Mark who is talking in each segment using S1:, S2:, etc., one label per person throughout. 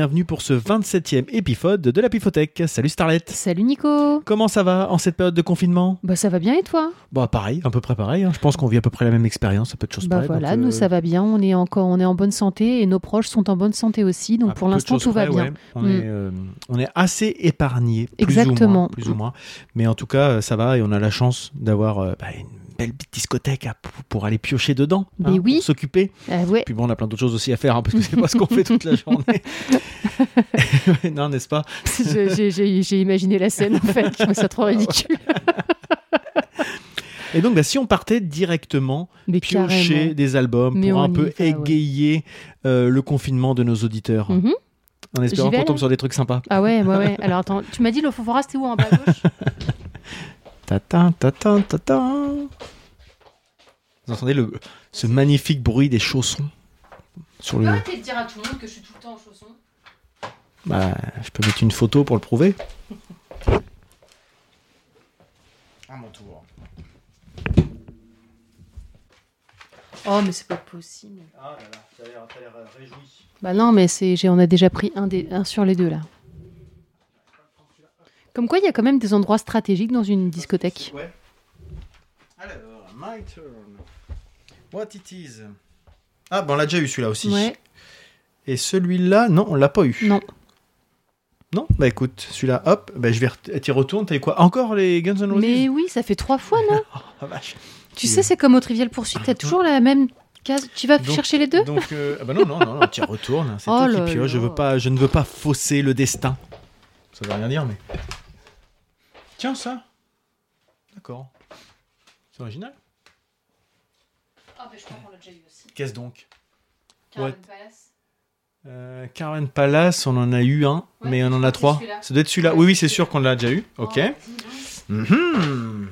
S1: bienvenue pour ce 27e épisode de la Pifothèque. Salut Starlet.
S2: Salut Nico.
S1: Comment ça va en cette période de confinement?
S2: Bah ça va bien et toi?
S1: Bah pareil, à peu près pareil. hein. Je pense qu'on vit à peu près la même expérience, un peu de choses
S2: Bah
S1: près.
S2: voilà,
S1: donc,
S2: nous
S1: euh,
S2: ça va bien, on est encore on est en bonne santé et nos proches sont en bonne santé aussi, donc
S1: à
S2: pour l'instant tout va bien.
S1: ouais. On,
S2: Mm.
S1: est, euh, on est assez épargné, plus ou moins,
S2: Exactement.
S1: plus ou moins. Mais en tout cas, euh, ça va et on a la chance d'avoir euh, bah, une belle petite discothèque à- pour- aller piocher dedans, hein,
S2: oui.
S1: pour s'occuper.
S2: Ah ouais.
S1: Puis bon, on a plein d'autres choses aussi à faire, hein, parce que c'est pas ce qu'on fait toute la journée. Non, n'est-ce pas?
S2: J'ai imaginé la scène en fait, je trouve ça trop ridicule.
S1: Et donc, bah, si on partait directement
S2: Mais
S1: piocher
S2: carrément.
S1: des albums
S2: Mais
S1: pour un peu
S2: va, ouais.
S1: égayer euh, le confinement de nos auditeurs,
S2: Mhm.
S1: en espérant qu'on tombe sur des trucs sympas.
S2: Ah ouais, ouais, ouais. Alors attends, tu m'as dit le Fofora c'était où en bas à gauche?
S1: Tatin, tatin, tatin. Vous entendez le, ce magnifique bruit des chaussons sur le.
S2: Arrêtez de dire à tout le monde que je suis tout le temps en chaussons.
S1: Bah, je peux mettre une photo pour le prouver. À mon tour.
S2: Oh mais c'est pas possible.
S1: Ah là là, t'as l'air, t'as l'air réjoui.
S2: Bah non, mais c'est, j'ai- on a déjà pris un, des, un sur les deux là. Comme quoi, il y a quand même des endroits stratégiques dans une discothèque.
S1: Ouais. Alors, my turn. What it is Ah, bon, on l'a déjà eu celui-là aussi.
S2: Ouais,
S1: Et celui-là, non, on l'a pas eu.
S2: non.
S1: Non? Bah écoute, celui-là, hop, bah je vais t'y retournes, t'as eu quoi? Encore les Guns N' Roses?
S2: Mais oui, ça fait trois fois, non?
S1: Oh, la vache.
S2: Tu sais, c'est comme au Trivial Poursuite, t'as toujours la même case. Tu vas
S1: Donc-
S2: chercher les deux?
S1: Donc, euh, ah bah non, non, non, non t'y retournes. C'est
S2: Oh
S1: toi qui pioches. Je,
S2: là.
S1: veux pas, je ne veux pas fausser le destin. Ça veut rien dire, mais. Tiens, ça D'accord. C'est original.
S2: Ah, mais je crois qu'on l'a déjà eu aussi.
S1: Qu'est-ce donc?
S2: Caravan. Palace.
S1: euh, Caravan Palace, on en a eu un,
S2: Ouais,
S1: mais on en a trois.
S2: celui-là.
S1: Ça doit être celui-là. Oui, oui,
S2: c'est
S1: sûr qu'on l'a déjà eu. Ok.
S2: Oh, lance.
S1: Mhm.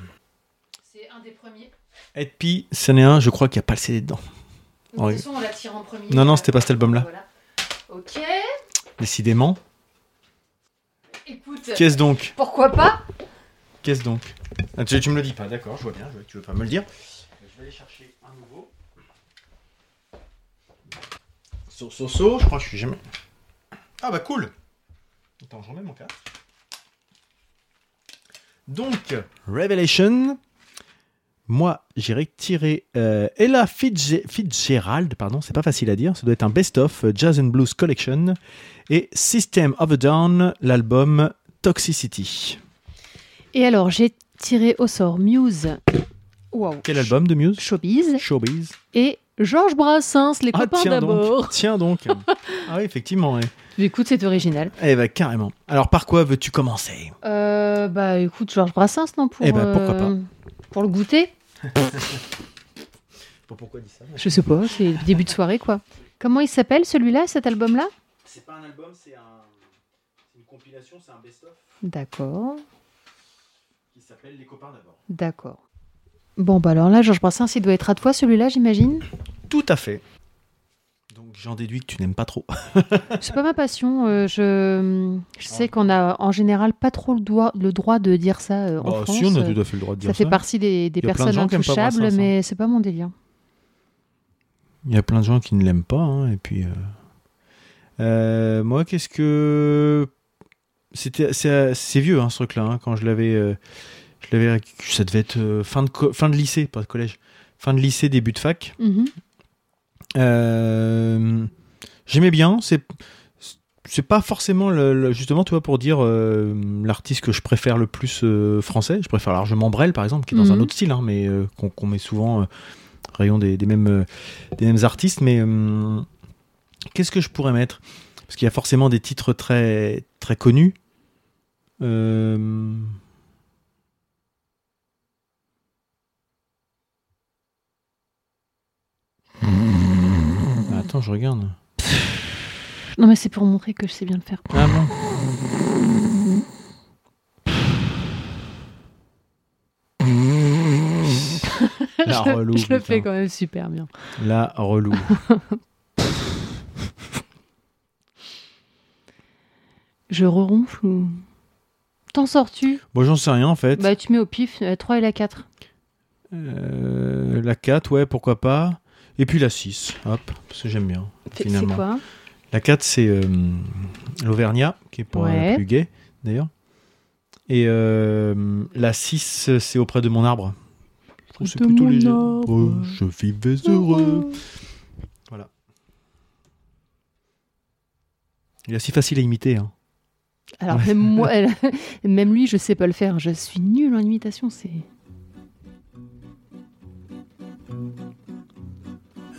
S2: C'est un des premiers.
S1: Et puis, c'en est un, je crois qu'il n'y a pas le CD dedans.
S2: De
S1: Ouais.
S2: toute façon, on la tire en premier.
S1: Non, non, c'était pas cet album-là.
S2: Voilà. Ok.
S1: Décidément.
S2: Écoute,
S1: Qu'est-ce donc?
S2: Pourquoi pas?
S1: Qu'est-ce donc? Ah, tu, tu me le dis pas, d'accord, je vois bien, je vois que tu veux pas me le dire. Je vais aller chercher un nouveau. So, so, so, je crois que je suis jamais. Ah bah cool Attends, j'en mets mon casque. Donc, Revelation. Moi, j'ai retiré euh, Ella Fitz- Fitzgerald, pardon, c'est pas facile à dire, ça doit être un best-of euh, Jazz and Blues Collection, et System of a Down, l'album Toxicity.
S2: Et alors, j'ai tiré au sort Muse. Wow.
S1: Quel album de Muse?
S2: Showbiz.
S1: Showbiz.
S2: Et Georges Brassens, les
S1: Ah,
S2: copains
S1: tiens
S2: d'abord.
S1: donc. Tiens donc. ah oui, effectivement. ouais.
S2: Écoute, c'est original.
S1: Eh ben, carrément. Alors, par quoi veux-tu commencer?
S2: Euh, bah écoute, Georges Brassens, non pour,
S1: Eh ben, pourquoi pas.
S2: euh, Pour le goûter
S1: Pourquoi dis ça?
S2: Je sais pas, c'est le début de soirée quoi. Comment il s'appelle celui-là, cet album-là?
S1: C'est pas un album, c'est un... une compilation, c'est un best-of
S2: D'accord,
S1: s'appelle Les copains d'abord.
S2: d'accord. Bon bah alors là, Georges Brassens, il doit être à toi celui-là, j'imagine?
S1: Tout à fait. Donc, j'en déduis que tu n'aimes pas trop.
S2: C'est pas ma passion. euh, je, je sais qu'on a en général pas trop le, droit- le droit de dire ça euh, en
S1: Bah,
S2: France.
S1: si, on a tout à fait le droit de dire
S2: ça
S1: ça.
S2: fait partie des,
S1: de
S2: personnes intouchables,
S1: Brassens, hein.
S2: mais c'est pas mon délire.
S1: Il y a plein de gens qui ne l'aiment pas. hein, et puis, euh, euh, moi, qu'est-ce que c'était C'est c'est vieux hein, ce truc-là. hein, quand je l'avais, euh, je l'avais, ça devait être euh, fin de fin de lycée, pas de collège, fin de lycée, début de fac.
S2: Mhm.
S1: Euh, J'aimais bien. C'est c'est pas forcément le, le- justement tu vois pour dire euh, l'artiste que je préfère le plus euh, français. Je préfère largement Brel par exemple, qui est dans un
S2: Mhm.
S1: autre style, hein, mais euh, qu'on met souvent rayon des, des mêmes des mêmes artistes. Mais qu'est-ce que je pourrais mettre? Parce qu'il y a forcément des titres très très connus. Attends, je regarde.
S2: Non mais c'est pour montrer que je sais bien le faire.
S1: Ah bon La
S2: je
S1: relou.
S2: je le fais quand même super bien.
S1: La relou.
S2: Je reronfle ou... T'en sors-tu?
S1: Bon, j'en sais rien en fait.
S2: Bah tu mets au pif euh, 3 et la 4.
S1: Euh, la 4, ouais, pourquoi pas. Et puis la 6, hop, parce que j'aime bien.
S2: C'est
S1: Finalement.
S2: quoi
S1: La 4, c'est euh, l'Auvergnat, qui est pas
S2: Ouais.
S1: la plus gay, d'ailleurs. Et euh, la 6, c'est auprès de mon arbre. Je trouve c'est plutôt léger. Oh, je vivais heureux. Voilà. Il est assez facile à imiter. Hein.
S2: Alors même moi, même lui, je sais pas le faire. Je suis nulle en imitation. C'est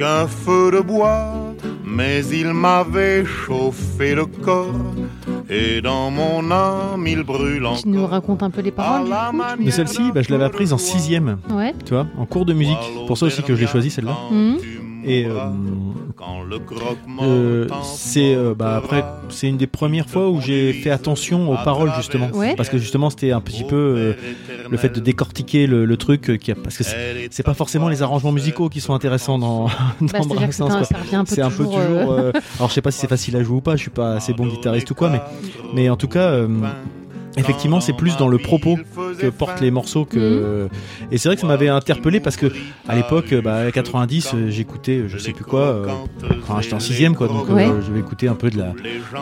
S3: qu'un feu de bois, mais il m'avait chauffé le corps, et dans mon âme il brûle
S2: tu nous
S3: encore.
S2: racontes un peu les paroles. du coup, tu-
S1: Mais celle-ci, bah, je l'avais apprise en sixième,
S2: Ouais.
S1: tu vois, en cours de musique. Pour ça aussi que je l'ai choisie, celle-là.
S2: Mhm.
S1: Et euh,
S3: croque-mort
S1: euh, c'est euh, bah, après c'est une des premières fois où j'ai fait attention aux paroles justement
S2: Ouais.
S1: parce que justement c'était un petit peu euh, le fait de décortiquer le, le truc euh, qui a, parce que c'est pas forcément les arrangements musicaux qui sont intéressants dans,
S2: Bah,
S1: dans Brassens,
S2: c'est un- peu
S1: c'est un peu
S2: toujours. euh,
S1: euh, alors je sais pas si c'est facile à jouer ou pas je suis pas assez bon guitariste ou quoi mais mais en tout cas euh, effectivement c'est plus dans le propos que portent les morceaux que et c'est vrai que ça m'avait interpellé parce que à l'époque euh, bah, 90 euh, j'écoutais euh, je sais plus quoi euh, enfin j'étais en sixième quoi donc euh,
S2: Ouais.
S1: je vais écouter un peu de la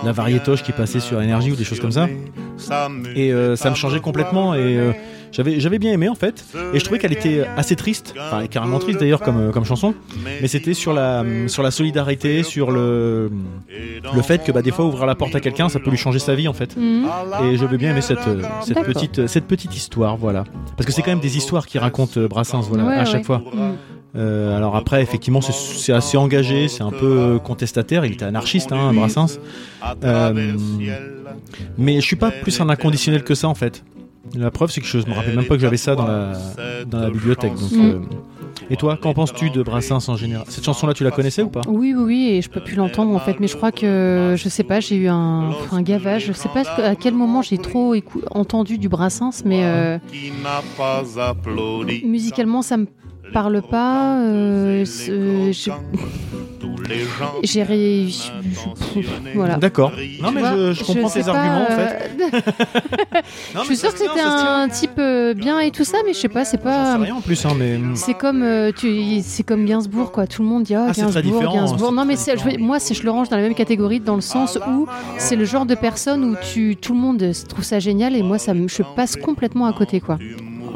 S1: la variétoche qui passait sur énergie ou des choses comme ça. Et euh, ça me changeait complètement et euh, j'avais j'avais bien aimé en fait. Et je trouvais qu'elle était assez triste enfin carrément triste d'ailleurs comme euh, comme chanson. Mais c'était sur la sur la solidarité sur le le fait que bah, des fois ouvrir la porte à quelqu'un ça peut lui changer sa vie en fait.
S2: Mhm.
S1: et j'avais bien aimé cette, euh, cette, petite, cette petite histoire, voilà. Parce que c'est quand même des histoires qui racontent euh, Brassens, voilà,
S2: Ouais,
S1: à chaque
S2: ouais.
S1: fois. Euh, alors après, effectivement, c'est- assez engagé, c'est un peu contestataire. Il était anarchiste, hein, Brassens. Euh, mais je suis pas plus un inconditionnel que ça, en fait. La preuve, c'est que je me rappelle même pas que j'avais ça dans la, dans la bibliothèque. Donc,
S2: Mm.
S1: euh, Et toi, qu'en penses-tu de Brassens en général? Cette chanson-là, tu la connaissais ou pas?
S2: Oui, oui, oui, et je peux plus l'entendre en fait, mais je crois que, je sais pas, j'ai eu un, gavage, je sais pas à quel moment j'ai trop entendu du Brassens, mais euh, musicalement ça me parle pas, euh, c'est-
S3: gens
S2: j'ai ré... voilà.
S1: D'accord. Non, mais je, je comprends
S2: sais
S1: tes
S2: pas,
S1: arguments, en
S2: euh,
S1: fait. Non,
S2: je suis sûre que c'était un type euh, bien et tout ça, mais je sais pas, c'est pas.
S1: sais rien en plus, hein, mais.
S2: C'est comme euh, tu, c'est comme Gainsbourg quoi. Tout le monde dit ah,
S1: Ah, c'est très
S2: Gainsbourg,
S1: différent,
S2: Gainsbourg.
S1: c'est
S2: Non mais c'est- je, moi c'est je le range dans la même catégorie dans le sens où c'est le genre de personne où tu tout le monde trouve ça génial et moi ça me, je passe complètement à côté quoi.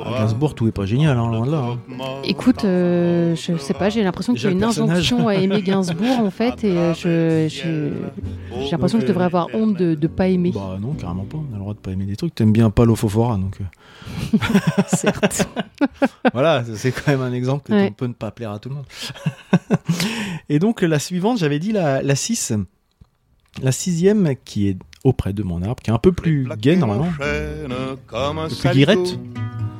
S1: À Gainsbourg, tout est pas génial, hein, loin de là. hein.
S2: Écoute, euh, je sais pas, j'ai l'impression qu'il y a une injonction à aimer Gainsbourg en fait et euh, je je- j'ai l'impression que je devrais avoir honte de de pas aimer.
S1: Bah non, carrément pas. On a le droit de pas aimer des trucs. T'aimes bien Palo Fofora, donc euh,
S2: Certes.
S1: voilà, c'est quand même un exemple que
S2: Ouais.
S1: on peut ne pas plaire à tout le monde. Et donc la suivante, j'avais dit la, la 6. La sixième qui est auprès de mon arbre, qui est un peu plus gay normalement.
S3: Un
S1: peu plus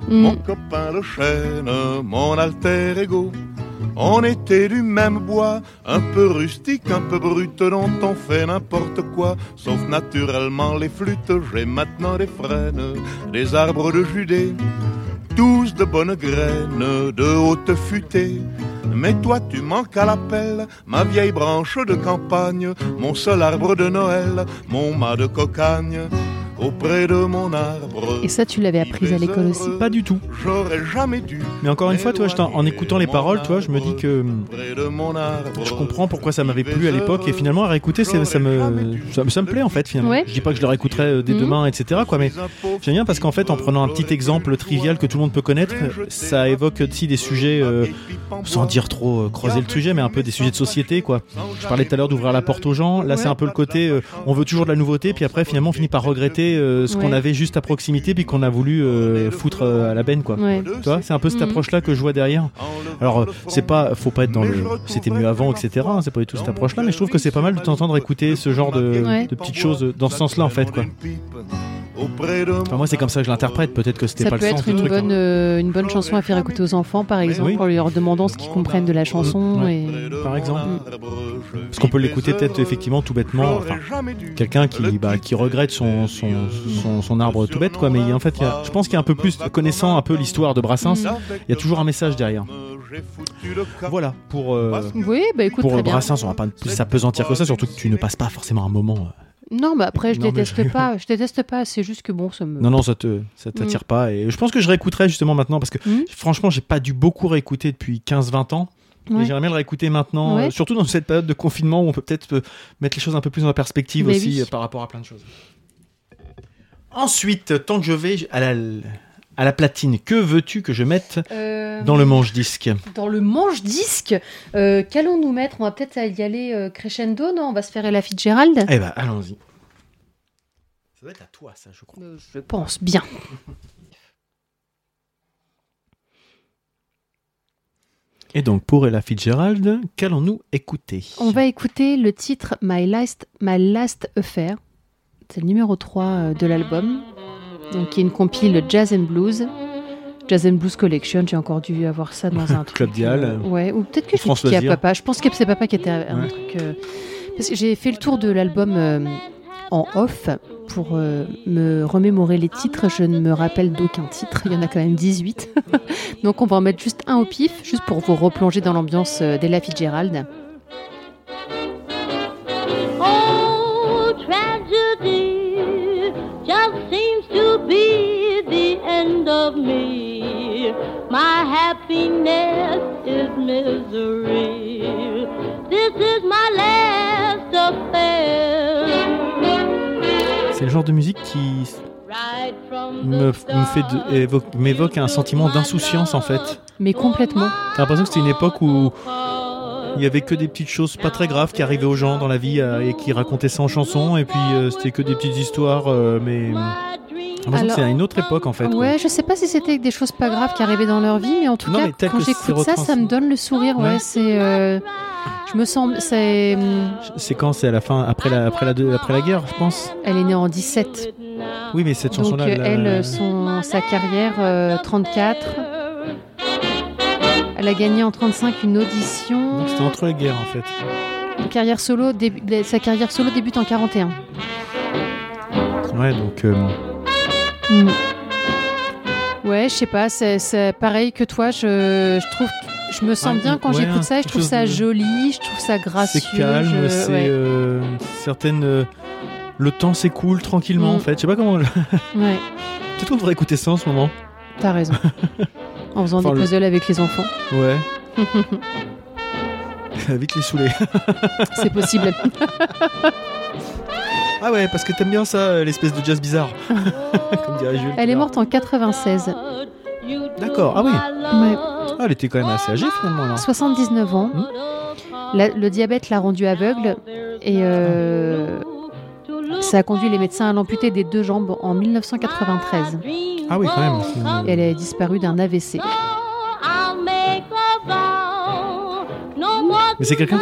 S3: Mon
S2: Mm.
S3: copain le chêne, mon alter ego. On était du même bois, un peu rustique, un peu brut, dont on fait n'importe quoi, sauf naturellement les flûtes. J'ai maintenant des frênes, des arbres de Judée, tous de bonnes graines, de haute futée. Mais toi tu manques à l'appel, ma vieille branche de campagne, mon seul arbre de Noël, mon mât de cocagne, auprès de mon arbre.
S2: Et ça tu l'avais apprise à l'école aussi.
S1: Pas du tout.
S3: J'aurais jamais dû.
S1: Mais encore une fois, toi, je t'en- en écoutant les paroles, toi, je me dis que
S3: Près de mon arbre.
S1: je comprends pourquoi ça m'avait plu à l'époque et finalement à réécouter, ça me, ça, me- ça me plaît en fait finalement.
S2: Ouais.
S1: Je dis pas que je le réécouterai euh, dès
S2: Mhm.
S1: demain, etc. Quoi, mais J'aime bien parce qu'en fait, en prenant un petit exemple trivial que tout le monde peut connaître, ça évoque aussi des sujets, euh, sans dire trop euh, creuser le sujet, mais un peu des sujets de société, quoi. Je parlais tout à l'heure d'ouvrir la porte aux gens. Là, c'est un peu le côté, euh, on veut toujours de la nouveauté, puis après, finalement, on finit par regretter euh, ce qu'on avait juste à proximité, puis qu'on a voulu euh, foutre euh, à la benne, quoi.
S2: Ouais.
S1: Tu vois, c'est un peu cette
S2: Mhm.
S1: approche-là que je vois derrière. Alors, c'est pas, faut pas être dans le, c'était mieux avant, etc. hein, c'est pas du tout cette approche-là, mais je trouve que c'est pas mal de t'entendre écouter ce genre de,
S2: Ouais.
S1: de petites choses dans ce sens-là, en fait, quoi. Enfin, moi, c'est comme ça que je l'interprète. Peut-être que c'était
S2: Ça
S1: pas
S2: peut
S1: le sens
S2: être
S1: du
S2: une
S1: truc. hein.
S2: bonne, euh, une bonne chanson à faire écouter aux enfants, par exemple,
S1: oui.
S2: en leur demandant ce qu'ils comprennent de la chanson.
S1: Ouais.
S2: Et...
S1: Par exemple. Parce qu'on peut l'écouter peut-être effectivement tout bêtement. Enfin, quelqu'un qui, bah, qui regrette son, son, son, son arbre tout bête, quoi. Mais en fait, il y a- je pense qu'il y a un peu plus, connaissant un peu l'histoire de Brassens, il y a toujours un message derrière. Voilà, pour, euh,
S2: Oui, bah écoute,
S1: pour
S2: très bien.
S1: Brassens, on va pas plus s'apesantir que ça, surtout que tu ne passes pas forcément un moment. euh,
S2: Non, bah après, je
S1: Non, mais
S2: déteste
S1: je-
S2: pas. Je déteste pas. C'est juste que bon, ça me.
S1: Non, non, ça te, ça t'attire pas. Et je pense que je réécouterai justement maintenant parce que
S2: Mhm.
S1: franchement, j'ai pas dû beaucoup réécouter depuis 15-20 ans.
S2: Ouais.
S1: J'aimerais bien le réécouter maintenant,
S2: Ouais.
S1: euh, surtout dans cette période de confinement où on peut peut-être euh, mettre les choses un peu plus en perspective
S2: Mais
S1: aussi
S2: oui.
S1: euh, par rapport à plein de choses. Ensuite, tant que je vais à la, à la platine, que veux-tu que je mette
S2: Euh,
S1: dans le manche-disque
S2: Dans le manche-disque, euh, qu'allons-nous mettre? On va peut-être y aller euh, crescendo, non? On va se faire Ella Fitzgerald
S1: Eh ben, allons-y. Ça doit être à toi, ça, je crois.
S2: Je pense bien.
S1: Et donc, pour Ella Fitzgerald, qu'allons-nous écouter?
S2: On va écouter le titre My Last, My Last Affair. C'est le numéro 3 euh, de l'album. Donc, qui est une compile Jazz and Blues. Jazz and Blues Collection. J'ai encore dû avoir ça dans un truc.
S1: Club Dial.
S2: euh, ouais, ou peut-être que à
S1: Loisirs.
S2: papa. Je pense que c'est papa qui était un
S1: Ouais.
S2: truc. euh, Parce que j'ai fait le tour de l'album euh, en off pour euh, me remémorer les titres. Je ne me rappelle d'aucun titre. Il y en a quand même 18. Donc, on va en mettre juste un au pif, juste pour vous replonger dans l'ambiance d'Ella Fitzgerald.
S4: Happiness is misery. This is my last affair.
S1: C'est le genre de musique qui me, me fait m'évoque un sentiment d'insouciance en fait.
S2: Mais complètement.
S1: T'as l'impression que c'était une époque où il y avait que des petites choses pas très graves qui arrivaient aux gens dans la vie euh, et qui racontaient ça en chanson et puis euh, c'était que des petites histoires euh, mais
S2: Alors-
S1: c'est à une autre époque en fait. quoi.
S2: Ouais, je sais pas si c'était des choses pas graves qui arrivaient dans leur vie, mais en tout
S1: Non,
S2: cas, quand j'écoute ça, ça me donne le sourire. Ouais,
S1: Ouais.
S2: c'est. euh, je me sens. C'est. hum,
S1: C'est quand? C'est à la fin après la après la deux- après la guerre je pense?
S2: Elle est née en 17.
S1: Oui mais cette chanson
S2: Donc,
S1: là
S2: euh, elle, son, sa carrière, euh, 34. Elle a gagné en 35 une audition.
S1: c'était entre les guerres en fait.
S2: Une carrière solo, sa carrière solo débute en 41.
S1: Ouais donc euh,
S2: Mm. Ouais, je sais pas, c'est- c'est pareil que toi, je, je trouve, je me sens bien quand
S1: ouais,
S2: j'écoute ça, et je trouve ça
S1: de-
S2: joli, je trouve ça gracieux.
S1: c'est calme,
S2: je-
S1: c'est
S2: ouais.
S1: euh, certaines euh, le temps s'écoule tranquillement
S2: Mm.
S1: en fait. Je sais pas comment.
S2: Ouais,
S1: Peut-être qu'on devrait écouter ça en ce moment.
S2: t'as raison. En faisant
S1: Enfin,
S2: des
S1: le-
S2: puzzles avec les enfants.
S1: Ouais. Vite les saouler.
S2: C'est possible.
S1: Ah ouais, parce que t'aimes bien ça, euh, l'espèce de jazz bizarre. Comme dirait Jules.
S2: Elle est morte en 96.
S1: D'accord, ah oui.
S2: Ouais.
S1: Ah, elle était quand même assez âgée finalement là.
S2: 79 ans.
S1: Hmm.
S2: La- le diabète l'a rendue aveugle et euh, ça a conduit les médecins à l'amputer des deux jambes en 1993.
S1: Ah oui, quand même.
S2: elle a disparu d'un AVC.
S1: Mais c'est quelqu'un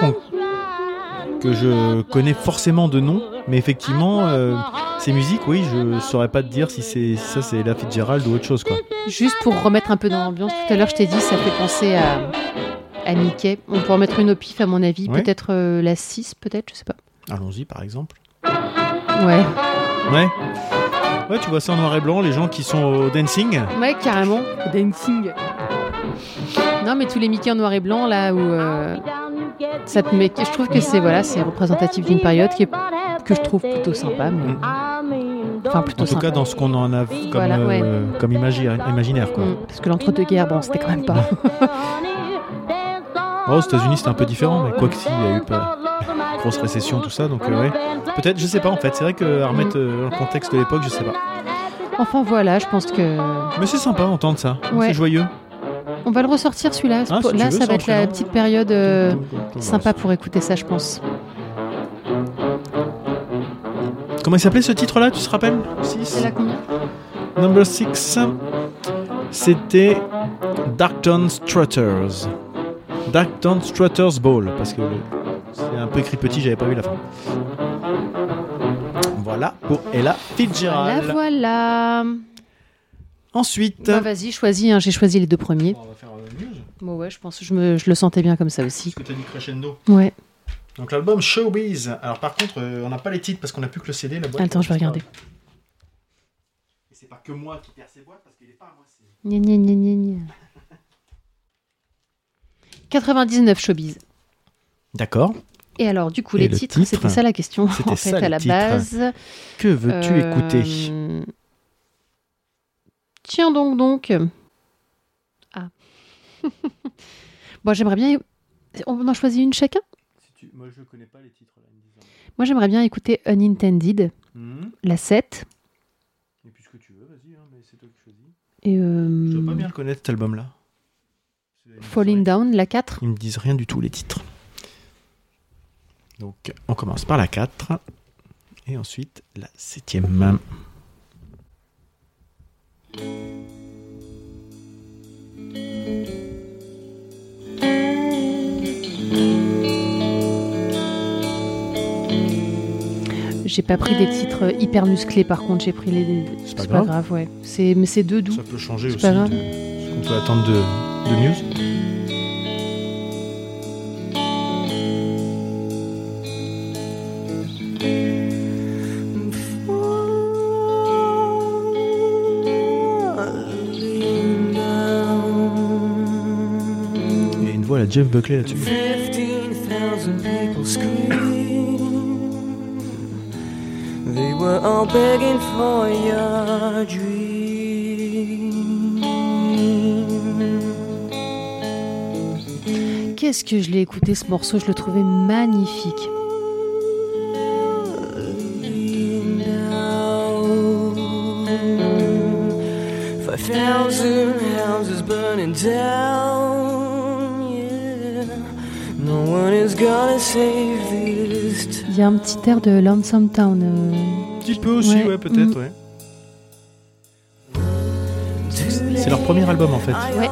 S1: que je connais forcément de nom, mais effectivement, euh, ces musiques, oui, je saurais pas te dire si c'est si ça c'est la Fitzgerald ou autre chose quoi.
S2: Juste pour remettre un peu dans l'ambiance, tout à l'heure je t'ai dit, ça fait penser à, à Mickey. On peut en mettre une au pif à mon avis,
S1: Ouais.
S2: peut-être euh, la 6, peut-être, je sais pas.
S1: Allons-y par exemple.
S2: Ouais,
S1: Ouais. Ouais, tu vois ça en noir et blanc, les gens qui sont au dancing.
S2: ouais, carrément. Dancing. Non, mais tous les Mickey en noir et blanc là où euh, ça te met, je trouve que c'est voilà, c'est représentatif d'une période qui est, que je trouve plutôt sympa. Mais... Enfin, plutôt
S1: En tout
S2: sympa.
S1: cas, dans ce qu'on en a comme,
S2: Voilà, ouais.
S1: euh, comme imagi- imaginaire quoi.
S2: Mm, Parce que l'entre-deux-guerres, bon, c'était quand même pas.
S1: Oh, aux États-Unis, c'était un peu différent, mais quoi que si, il y a eu pas grosse récession, tout ça, donc euh, ouais. Peut-être, je sais pas en fait. C'est vrai que à remettre euh, le contexte de l'époque, je sais pas.
S2: Enfin voilà, je pense que
S1: Mais c'est sympa d'entendre ça.
S2: Ouais.
S1: C'est joyeux.
S2: on va le ressortir celui-là.
S1: Ah, si
S2: Là,
S1: veux,
S2: ça va être la
S1: enchaînant.
S2: petite période euh, sympa pour écouter ça, je pense.
S1: Comment il s'appelait ce titre-là, tu te rappelles? 6
S2: C'est là combien?
S1: Number 6, c'était Darkton Strutters. Darkton Strutters Ball, parce que c'est un peu écrit petit, j'avais pas vu la fin. Voilà. Pour Ella Fitzgerald.
S2: Voilà, voilà.
S1: Ensuite.
S2: Bah, vas-y, choisis. hein, J'ai choisi les deux premiers.
S1: On va faire euh, news.
S2: Bon, ouais, je pense que je, me, je le sentais bien comme ça aussi.
S1: Parce que t'as dit crescendo.
S2: Ouais.
S1: Donc l'album Showbiz. Alors par contre, euh, on n'a pas les titres parce qu'on n'a plus que le CD. La boîte,
S2: Attends, je vais regarder.
S1: Et c'est pas que moi qui perds ces boîtes parce qu'il est pas à moi. c'est-
S2: Gna, gna, gna, gna, gna. 99 showbiz.
S1: D'accord.
S2: Et alors, du coup,
S1: Et
S2: les
S1: le
S2: titres,
S1: titre
S2: c'était ça la question,
S1: C'était
S2: en fait,
S1: ça,
S2: à la
S1: titre.
S2: base.
S1: Que veux-tu
S2: Euh,
S1: écouter?
S2: Tiens donc, donc. Ah. bon, j'aimerais bien. On en choisit une chacun?
S1: Moi je connais pas les titres là. un-
S2: Moi, j'aimerais bien écouter Unintended,
S1: Hmm.
S2: la 7.
S1: Et puis ce que tu veux, vas-y, hein, mais c'est toi qui choisis.
S2: Et
S1: Je
S2: euh,
S1: dois pas bien le connaître cet album-là.
S2: Falling Down, la 4.
S1: Ils me disent rien du tout les titres. Donc on commence par la 4 et ensuite la 7ème.
S2: J'ai pas pris des titres hyper musclés, par contre, j'ai pris les.
S1: C'est pas grave.
S2: ouais. C'est... Mais c'est deux doux.
S1: Ça peut changer
S2: C'est
S1: aussi
S2: pas grave.
S1: de ce qu'on peut attendre de, de news. Il y a une voix à Jeff Buckley là-dessus.
S5: Were all begging for your dream.
S2: Qu'est-ce que je l'ai écouté ce morceau, je le trouvais magnifique.
S5: Five thousand houses burning down. Yeah, no one is gonna save this town.
S2: Il y a un petit air de Lonesome Town. euh,
S1: petit peu aussi,
S2: Ouais.
S1: ouais, peut-être,
S2: Mm.
S1: ouais. C'est leur premier album en fait.
S5: I
S2: Ouais.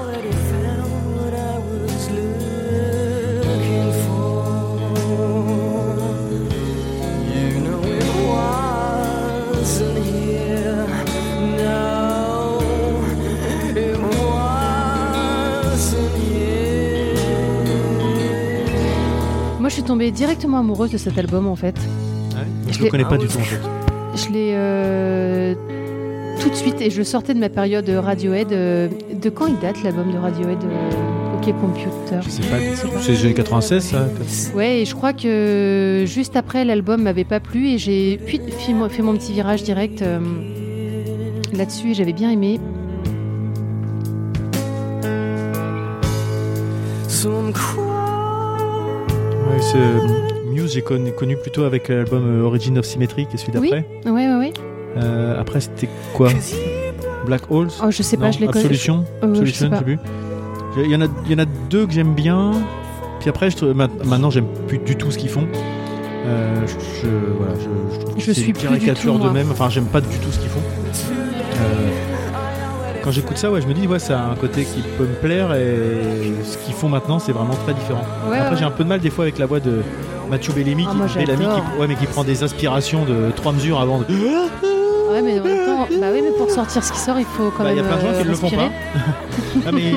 S2: Moi, je suis tombée directement amoureuse de cet album en fait.
S1: Ouais, mais
S2: Je
S1: je le connais pas du tout en fait.
S2: Je l'ai euh, tout de suite et je sortais de ma période Radiohead. euh, de quand il date l'album de Radiohead euh, OK Computer?
S1: Je sais pas. C'est les années 96 ça
S2: Ouais, et je crois que juste après l'album m'avait pas plu et j'ai puis fait mon, fait mon petit virage direct euh, là-dessus et j'avais bien aimé.
S1: Ouais, c'est, euh, j'ai connu, connu plutôt avec l'album euh, Origin of Symmetry qui est celui
S2: Oui.
S1: d'après.
S2: Ouais, ouais, ouais.
S1: Euh, après, c'était quoi? Black Holes?
S2: Oh, je sais pas,
S1: Non,
S2: je les connais.
S1: Absolution?
S2: Euh, je
S1: Absolution, je sais plus. Il y, en a, il y en a deux que j'aime bien. Puis après, je maintenant, j'aime plus du tout ce qu'ils font. Euh, je, je- voilà, je, je trouve que
S2: Je
S1: c'est
S2: suis
S1: une caricature d'eux-mêmes. Enfin, j'aime pas du tout ce qu'ils font. Euh, quand j'écoute ça, ouais, je me dis, ouais, ça a un côté qui peut me plaire et ce qu'ils font maintenant, c'est vraiment très différent.
S2: Ouais,
S1: Après,
S2: ouais.
S1: j'ai un peu de mal des fois avec la voix de Mathieu Bellamy,
S2: Ah,
S1: qui,
S2: moi,
S1: Bellamy
S2: j'adore.
S1: qui, ouais, mais qui prend des inspirations de trois mesures avant de.
S2: Ouais, mais en même temps, bah oui, mais pour sortir ce qui sort, il faut quand
S1: Bah, Il y
S2: même.
S1: a plein de gens
S2: euh,
S1: qui ne le font pas. Ah, mais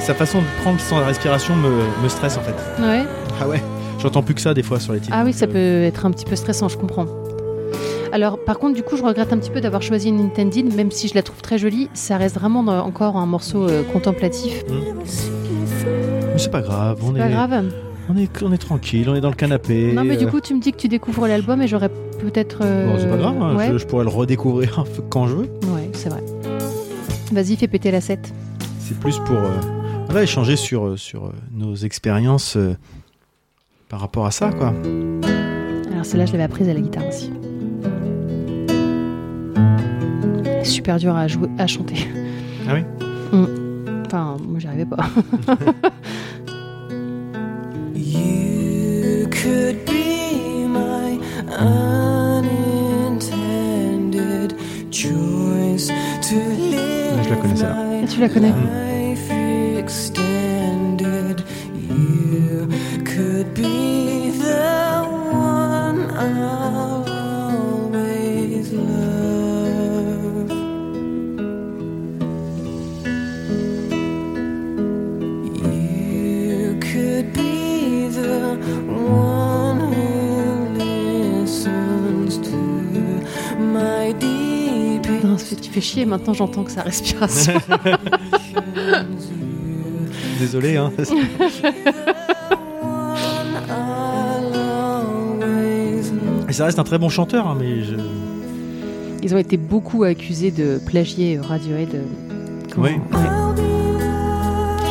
S1: sa façon de prendre son respiration me, me stresse en fait.
S2: Ouais.
S1: Ah ouais J'entends plus que ça des fois sur les titres.
S2: Ah oui, ça
S1: euh,
S2: peut être un petit peu stressant, je comprends. Alors, par contre, du coup, je regrette un petit peu d'avoir choisi une Nintendo, même si je la trouve très jolie, ça reste vraiment encore un morceau euh, contemplatif.
S1: Mais c'est pas grave, on
S2: C'est
S1: est,
S2: pas grave.
S1: On, est, on est tranquille, on est dans le canapé.
S2: Non, mais du
S1: euh,
S2: coup, tu me dis que tu découvres l'album et j'aurais peut-être. euh,
S1: bon, c'est pas grave, hein,
S2: Ouais,
S1: je, je pourrais le redécouvrir quand je veux.
S2: ouais c'est vrai. Vas-y, fais péter la 7.
S1: C'est plus pour euh, voilà, échanger sur, euh, sur nos expériences euh, par rapport à ça, quoi.
S2: Alors, celle-là, je l'avais apprise à la guitare aussi. Super dur à, jouer, à chanter.
S1: Ah oui?
S2: Mm. Enfin, moi, j'y arrivais pas.
S5: You could be my unintended choice to live
S1: je la connais, celle-là.
S2: Tu la connais tu fais chier, maintenant j'entends que sa respiration.
S1: Désolé, hein. Et ça reste un très bon chanteur, hein, mais je...
S2: Ils ont été beaucoup accusés de plagier Radiohead. euh, comment-
S1: Oui.
S2: ouais.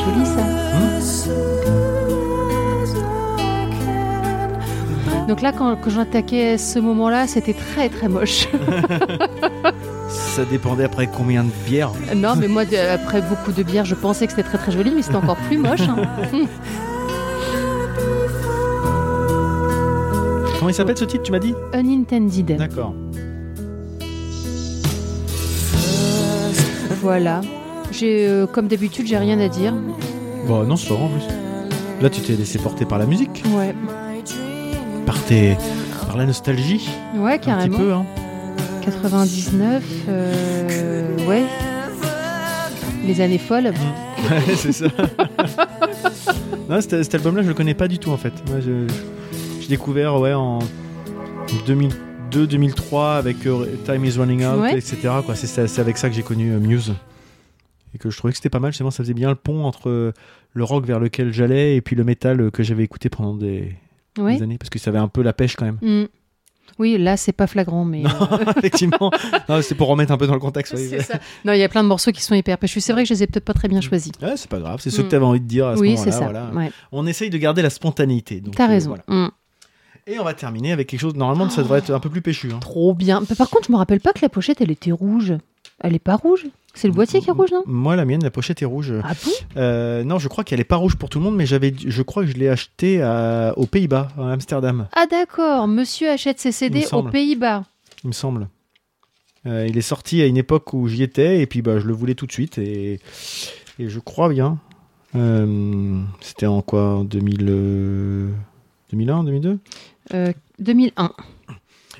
S2: Joli ça. Donc là, quand, quand j'attaquais ce moment-là, c'était très très moche.
S1: ça dépendait après combien de bières.
S2: non, mais moi, après beaucoup de bières, je pensais que c'était très très joli, mais c'était encore plus moche. hein.
S1: Comment il s'appelle ce titre, tu m'as dit?
S2: Unintended.
S1: D'accord.
S2: Voilà. J'ai, euh, comme d'habitude, j'ai rien à dire.
S1: Bon, non, c'est pas grave en plus. Là, tu t'es laissé porter par la musique,
S2: Ouais,
S1: par, la nostalgie,
S2: ouais,
S1: un petit
S2: carrément.
S1: peu. Hein.
S2: 99, euh, ouais. Les années folles.
S1: Ouais, c'est ça. non, cet, album-là, je le connais pas du tout en fait. Moi, je, j'ai découvert ouais, en 2002-2003 avec euh, Time is Running Out,
S2: Ouais.
S1: etc. Quoi. C'est, c'est avec ça que j'ai connu euh, Muse. Et que je trouvais que c'était pas mal. Justement, ça faisait bien le pont entre le rock vers lequel j'allais et puis le métal que j'avais écouté pendant des, Des années. Parce que ça avait un peu la pêche quand même.
S2: Mm. Oui, là, c'est pas flagrant, mais.
S1: Non,
S2: euh,
S1: effectivement. C'est pour remettre un peu dans le contexte. oui.
S2: ça. Non, il y a plein de morceaux qui sont hyper pêchus. C'est vrai que je les ai peut-être pas très bien choisis.
S1: Ouais, c'est pas grave. C'est ce
S2: Mm.
S1: que tu avais envie de dire à ce
S2: Oui,
S1: moment-là.
S2: c'est ça.
S1: voilà.
S2: Ouais.
S1: On essaye de garder la spontanéité.
S2: T'as
S1: euh,
S2: raison.
S1: voilà.
S2: Mm.
S1: Et on va terminer avec quelque chose. Normalement, ça devrait être un peu plus péchu. hein.
S2: Trop bien. Par contre, je me rappelle pas que la pochette, elle était rouge. Elle est pas rouge? C'est le boîtier qui est rouge, non?
S1: Moi, la mienne, la pochette est rouge.
S2: Ah bon?
S1: Euh, non, je crois qu'elle est pas rouge pour tout le monde, mais j'avais, je crois que je l'ai acheté à- aux Pays-Bas, à Amsterdam,
S2: Ah d'accord, monsieur achète ses CD aux. Pays-Bas.
S1: il me semble. Euh, il est sorti à une époque où j'y étais, et puis bah, je le voulais tout de suite, et, et je crois bien. Euh, c'était en quoi? En 2000, euh, 2001, 2002
S2: Euh, 2001.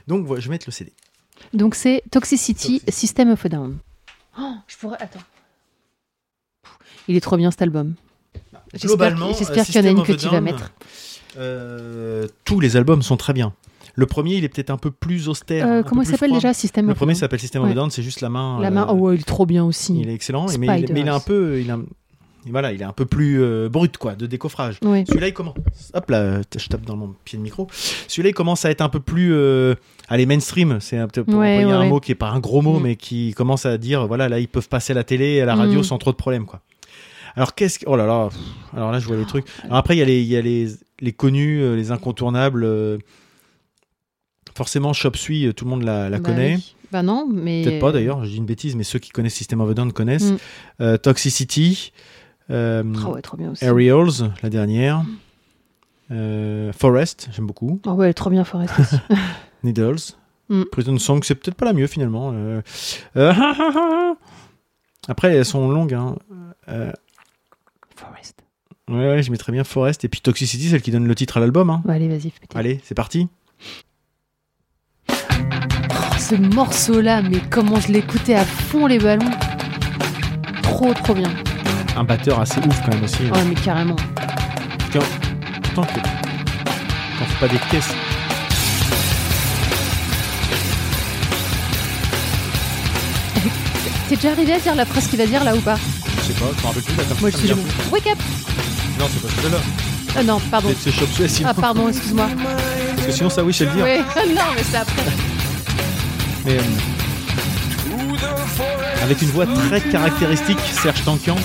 S1: Donc, voilà, je vais mettre le CD.
S2: Donc c'est Toxicity,
S1: Toxicity.
S2: System of a Down. Oh, je pourrais... Attends. Il est trop bien cet album. J'espère
S1: Globalement,
S2: j'espère
S1: euh,
S2: qu'il y en a une que tu vas mettre.
S1: euh, tous les albums sont très bien. Le premier, il est peut-être un peu plus austère.
S2: Euh, comment il s'appelle déjà System
S1: Le premier s'appelle System of a
S2: Ouais.
S1: Down, c'est juste la main.
S2: La main,
S1: euh,
S2: oh ouais, il est trop bien aussi.
S1: Il est excellent, mais, il, mais il est un peu, il a, voilà, il est un peu plus euh, brut quoi, de décoffrage.
S2: Ouais.
S1: Celui-là, il commence. Hop là, je tape dans mon pied de micro. Celui-là, il commence à être un peu plus, euh, allez, mainstream. C'est un pour
S2: Ouais,
S1: employer
S2: ouais,
S1: un mot qui est pas un gros mot,
S2: Mm.
S1: mais qui commence à dire, voilà, là, ils peuvent passer à la télé, et à la radio
S2: Mm.
S1: sans trop de problèmes quoi. Alors qu'est-ce que, oh là là, pff, alors là, je vois les trucs. Alors après, il y a les, il y a les, les connus, euh, les incontournables. euh, Forcément, Chop Suey, tout le monde la, la
S2: Bah
S1: connaît.
S2: oui. Bah non, mais...
S1: Peut-être pas d'ailleurs, je dis une bêtise, mais ceux qui connaissent System of a Down connaissent.
S2: Mm.
S1: Toxicity, euh,
S2: Ah ouais, trop bien aussi.
S1: Aerials, la dernière. Euh, Forest, j'aime beaucoup.
S2: Ah ouais, trop bien Forest aussi.
S1: Needles.
S2: Mm.
S1: Prison Song, c'est peut-être pas la mieux finalement. Euh, Après, elles sont longues. Hein. Euh,
S2: Forest.
S1: ouais, ouais, je mettrais bien Forest. Et puis Toxicity, celle qui donne le titre à l'album. Hein.
S2: Bah allez, vas-y.
S1: Allez, c'est parti.
S2: Oh, ce morceau-là, mais comment je l'écoutais à fond les ballons. Trop, trop bien.
S1: Un batteur assez ouf quand même aussi.
S2: Ouais, mais carrément.
S1: Tant que. Quand fait pas des caisses.
S2: T'es déjà arrivé à dire la phrase qu'il va dire là ou pas?
S1: Je sais pas, je me rappelle plus. là,
S2: Moi,
S1: vient
S2: excusez-moi. Wake up.
S1: Non, c'est pas celle-là.
S2: Ah non, pardon.
S1: C'est Chop sinon.
S2: Ah pardon, excuse-moi.
S1: Parce que sinon, ça, oui, je sais le dire.
S2: Non, mais c'est après.
S1: Mais, euh, avec une voix très caractéristique, Serge Tankian.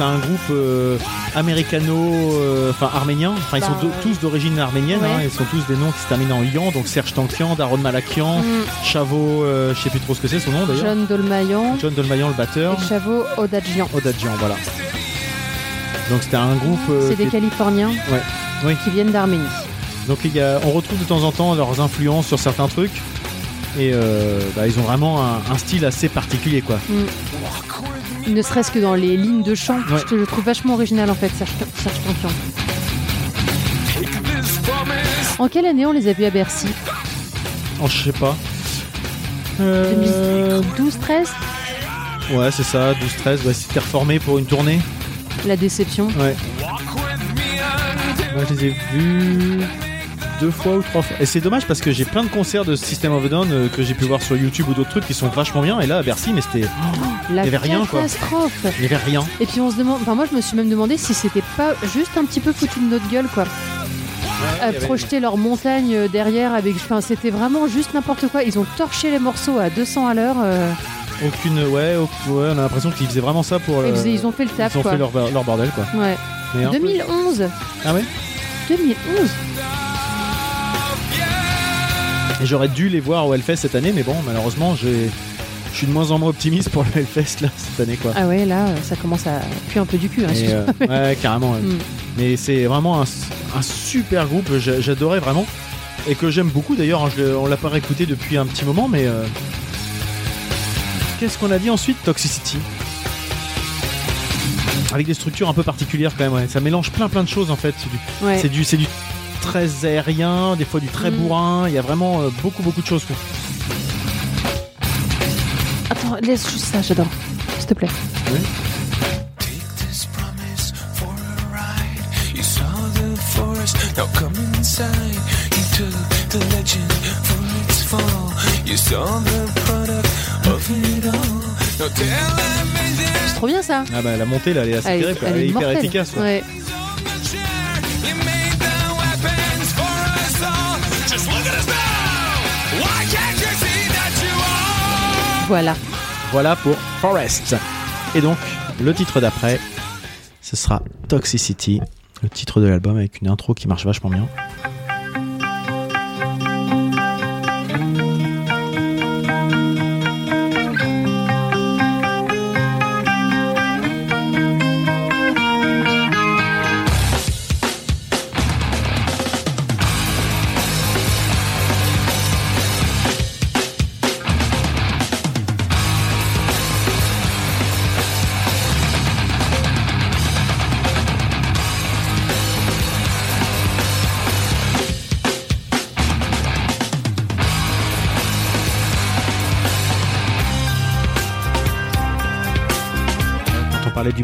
S1: C'est un groupe euh, américano, euh, enfin arménien. Enfin ils
S2: Bah,
S1: sont
S2: ouais.
S1: tous d'origine arménienne.
S2: Ouais.
S1: hein, ils sont tous des noms qui se terminent en Yan. Donc Serge Tankian, Daron Malakian,
S2: Mm.
S1: Chavo, euh, je sais plus trop ce que c'est son nom d'ailleurs.
S2: John Dolmayan
S1: John Dolmayan le batteur.
S2: et Chavo Odadjian.
S1: Odadjian, voilà. Donc c'était un groupe.
S2: C'est des Californiens
S1: Ouais. Oui.
S2: qui viennent d'Arménie.
S1: Donc il y a, on retrouve de temps en temps leurs influences sur certains trucs. Et euh, bah, ils ont vraiment un, un style assez particulier quoi.
S2: Ne serait-ce que dans les lignes de chant,
S1: Ouais.
S2: je, je trouve vachement original en fait, Serge, Serge Tankian. En quelle année on les a vus à Bercy?
S1: Oh, je sais pas. Euh,
S2: 2012, 13
S1: ouais, c'est ça, 12-13. Ouais, c'était reformé pour une tournée.
S2: La déception.
S1: Ouais. Moi, je les ai vus deux fois ou trois fois. Et c'est dommage parce que j'ai plein de concerts de System of a Down euh, que j'ai pu voir sur YouTube ou d'autres trucs qui sont vachement bien. Et là, à Bercy, mais c'était.
S2: La
S1: y avait rien, quoi.
S2: catastrophe.
S1: Il n'y avait rien.
S2: Et puis on se demande, enfin moi je me suis même demandé si c'était pas juste un petit peu foutu de notre gueule quoi. À projeter leur montagne euh, derrière avec, enfin c'était vraiment juste n'importe quoi. Ils ont torché les morceaux à 200 à l'heure. euh,
S1: Aucune. Ouais, au- ouais on a l'impression qu'ils faisaient vraiment ça pour.
S2: ils, faisaient- ils ont fait le taf
S1: ils ont
S2: quoi.
S1: fait leur, leur bordel, quoi.
S2: Ouais.
S1: Mais un peu-
S2: 2011.
S1: Ah ouais?
S2: 2011.
S1: Et j'aurais dû les voir au Hellfest cette année, mais bon, malheureusement, j'ai. Je suis de moins en moins optimiste pour le Hellfest là cette année quoi.
S2: Ah ouais là ça commence à puer un peu du cul. hein,
S1: euh, ouais, carrément. ouais.
S2: Mm.
S1: Mais c'est vraiment un, un super groupe, j'a- j'adorais vraiment. Et que j'aime beaucoup d'ailleurs, hein, on l'a pas réécouté depuis un petit moment, mais. euh, Qu'est-ce qu'on a dit ensuite? Toxicity. Avec des structures un peu particulières quand même, ouais. ça mélange plein plein de choses en fait. C'est du,
S2: Ouais.
S1: c'est du, c'est du très aérien, des fois du très
S2: Mm.
S1: bourrin, il y a vraiment euh, beaucoup beaucoup de choses. quoi.
S2: Attends laisse juste ça j'adore. S'il te plaît.
S6: Take this promise for a ride. You saw the forest, now come inside. You took the legend for its fall. You saw the product of it all. Now tell that vision
S2: C'est trop bien ça.
S1: Ah bah la montée là, elle est assez
S2: Elle, elle
S1: elle est hyper efficace.
S2: Ouais. Voilà.
S1: Voilà pour Forest. Et donc, le titre d'après, ce sera Toxicity, le titre de l'album avec une intro qui marche vachement bien.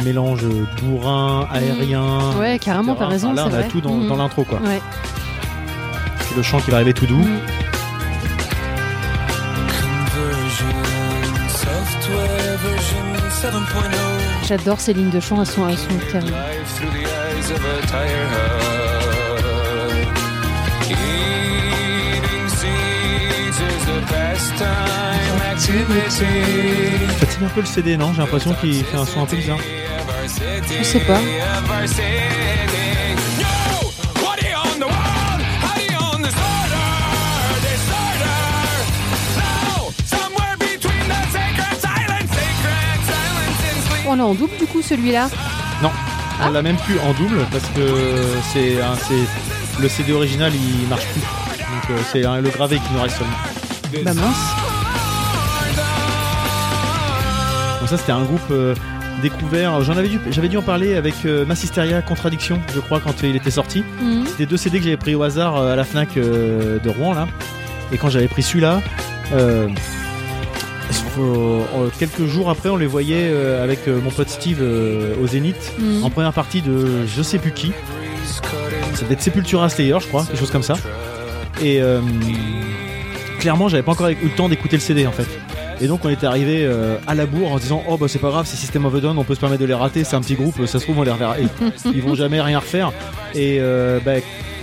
S1: Mélange bourrin, aérien.
S2: Ouais, carrément, t'as raison,
S1: Là,
S2: c'est
S1: on a
S2: vrai.
S1: tout dans,
S2: Mhm.
S1: dans l'intro, quoi.
S2: Ouais.
S1: C'est le chant qui va arriver tout doux.
S2: Mm.
S6: Conversion, software version 7.0.
S2: J'adore ces lignes de chant, elles sont, elles sont terribles.
S6: Life through the eyes of a tire hub. Eating seeds is a pastime activity.
S1: Fatigue un peu le CD, non? J'ai l'impression qu'il fait un son un peu bizarre.
S2: Je sais pas. On l'a en double du coup celui-là.
S1: Non,
S2: Ah.
S1: on l'a même plus en double parce que c'est le CD original, il marche plus. Donc euh, c'est le gravé qui nous reste seulement.
S2: Bah mince.
S1: Donc ça c'était un groupe euh, découvert. J'en avais dû, j'avais dû en parler avec euh, Massisteria Contradiction, je crois, quand il était sorti.
S2: Mhm.
S1: C'était deux CD que j'avais pris au hasard euh, à la Fnac euh, de Rouen là. Et quand j'avais pris celui-là, euh, euh, euh, quelques jours après, on les voyait euh, avec euh, mon pote Steve euh, au Zénith
S2: Mhm.
S1: en première partie de je sais plus qui. Ça devait être Sepultura Slayer, je crois, quelque chose comme ça. Et euh, clairement, j'avais pas encore eu le temps d'écouter le CD en fait. Et donc on était arrivé euh, à la bourre en disant oh bah c'est pas grave c'est System of a Down on peut se permettre de les rater c'est un petit groupe ça se trouve on les reverra ils vont jamais rien refaire et euh, bah,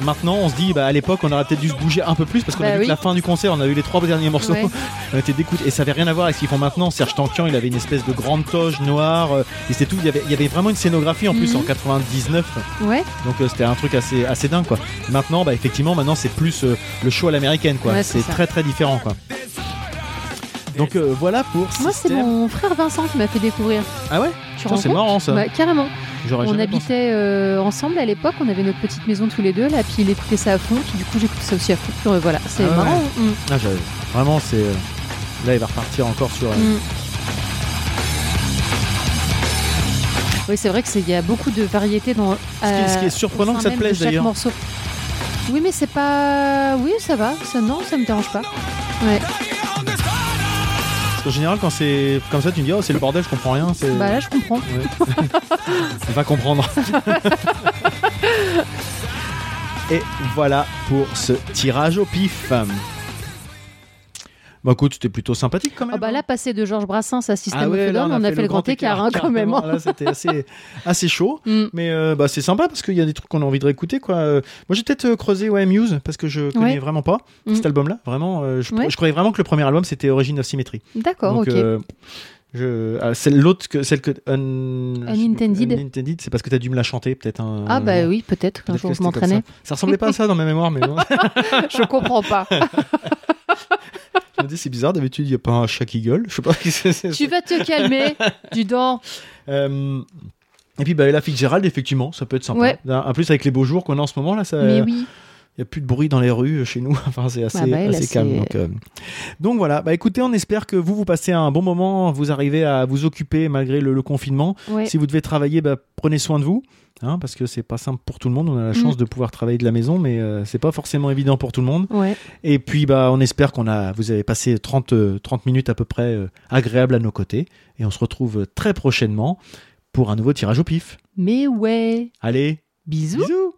S1: maintenant on se dit bah à l'époque on aurait peut-être dû se bouger un peu plus parce qu'on
S2: Bah
S1: a vu
S2: oui.
S1: que la fin du concert on a eu les trois derniers morceaux
S2: Ouais.
S1: on était dégoûtés et ça avait rien à voir avec ce qu'ils font maintenant Serge Tankian il avait une espèce de grande toge noire euh, et c'était tout il y, avait, il y avait vraiment une scénographie en plus
S2: Mhm.
S1: en 99
S2: Ouais.
S1: donc euh, c'était un truc assez, assez dingue quoi. Maintenant, bah effectivement, maintenant c'est plus le show à l'américaine quoi.
S2: Ouais, c'est
S1: très très différent quoi. Donc euh, voilà pour
S2: Moi c'est
S1: System.
S2: mon frère Vincent qui m'a fait découvrir.
S1: Ah ouais
S2: Tu
S1: Putain, C'est
S2: compte
S1: marrant ça.
S2: Ouais, carrément.
S1: J'aurais
S2: On
S1: jamais pensé.
S2: habitait euh, ensemble à l'époque, on avait notre petite maison tous les deux, là, puis il écoutait ça à fond, puis du coup j'écoutais ça aussi à fond. Puis, euh, voilà, c'est
S1: Ah ouais.
S2: marrant. Mm.
S1: Ah, j'avais- vraiment, c'est. euh, Là, il va repartir encore sur. euh,
S2: Mm. Oui, c'est vrai que c'est- il y a beaucoup de variétés dans.
S1: Ce qui est- ce qui est surprenant
S2: au
S1: que ça te
S2: même de
S1: plaise,
S2: chaque
S1: d'ailleurs.
S2: morceau. Oui, mais c'est pas. Oui, ça va. Ça, non, ça me dérange pas. Ouais.
S1: Qu'en général, quand c'est comme ça, tu me dis, oh, c'est le bordel, je comprends rien. c'est-
S2: Bah là, je comprends.
S1: On va comprendre. Et voilà pour ce tirage au pif. Bah écoute, c'était plutôt sympathique quand même.
S2: Ah bah là, passer de Georges Brassens à System
S1: Ah ouais,
S2: of a
S1: là,
S2: Down, on a fait, le grand écart, hein, quand même.
S1: carrément. Là, c'était assez, assez chaud.
S2: Mm.
S1: Mais euh, bah, c'est sympa parce qu'il y a des trucs qu'on a envie de réécouter. Quoi. Euh, moi, j'ai peut-être euh, creusé ouais, Muse parce que je connais
S2: Ouais.
S1: vraiment pas
S2: Mm.
S1: cet album-là. Vraiment, euh, je,
S2: Ouais.
S1: je croyais vraiment que le premier album c'était Origin of Symmetry.
S2: D'accord, ok.
S1: je, ah, celle, l'autre que celle que Un-
S2: Unintended.
S1: Unintended, c'est parce que tu as dû me la chanter peut-être. Un...
S2: Ah bah oui, peut-être
S1: peut-être
S2: jour je m'entraînais.
S1: Ça. ça ressemblait pas à ça dans ma mémoire, mais bon.
S2: je comprends pas.
S1: je me dis c'est bizarre. D'habitude il y a pas un chat qui gueule. Je sais pas.
S2: tu vas te calmer, du dent.
S1: Euh, Et puis bah, Ella Fitzgerald, effectivement, ça peut être sympa.
S2: Ouais.
S1: En plus, avec les beaux jours qu'on a en ce moment, là, ça,
S2: Mais
S1: il n'y a plus de bruit dans les rues euh, chez nous. enfin, c'est assez,
S2: Ah bah,
S1: assez calme. Donc, euh, donc voilà, bah, écoutez, on espère que vous, vous passez un bon moment, vous arrivez à vous occuper malgré le, le confinement.
S2: Ouais.
S1: Si vous devez travailler, bah, prenez soin de vous. hein, parce que c'est pas simple pour tout le monde. On a la chance
S2: Mm.
S1: de pouvoir travailler de la maison, mais euh, c'est pas forcément évident pour tout le monde.
S2: Ouais.
S1: Et puis, bah, on espère qu'on a, vous avez passé 30, euh, 30 minutes à peu près euh, agréables à nos côtés. Et on se retrouve très prochainement pour un nouveau tirage au pif.
S2: Mais ouais.
S1: Allez,
S2: Bisous.
S1: bisous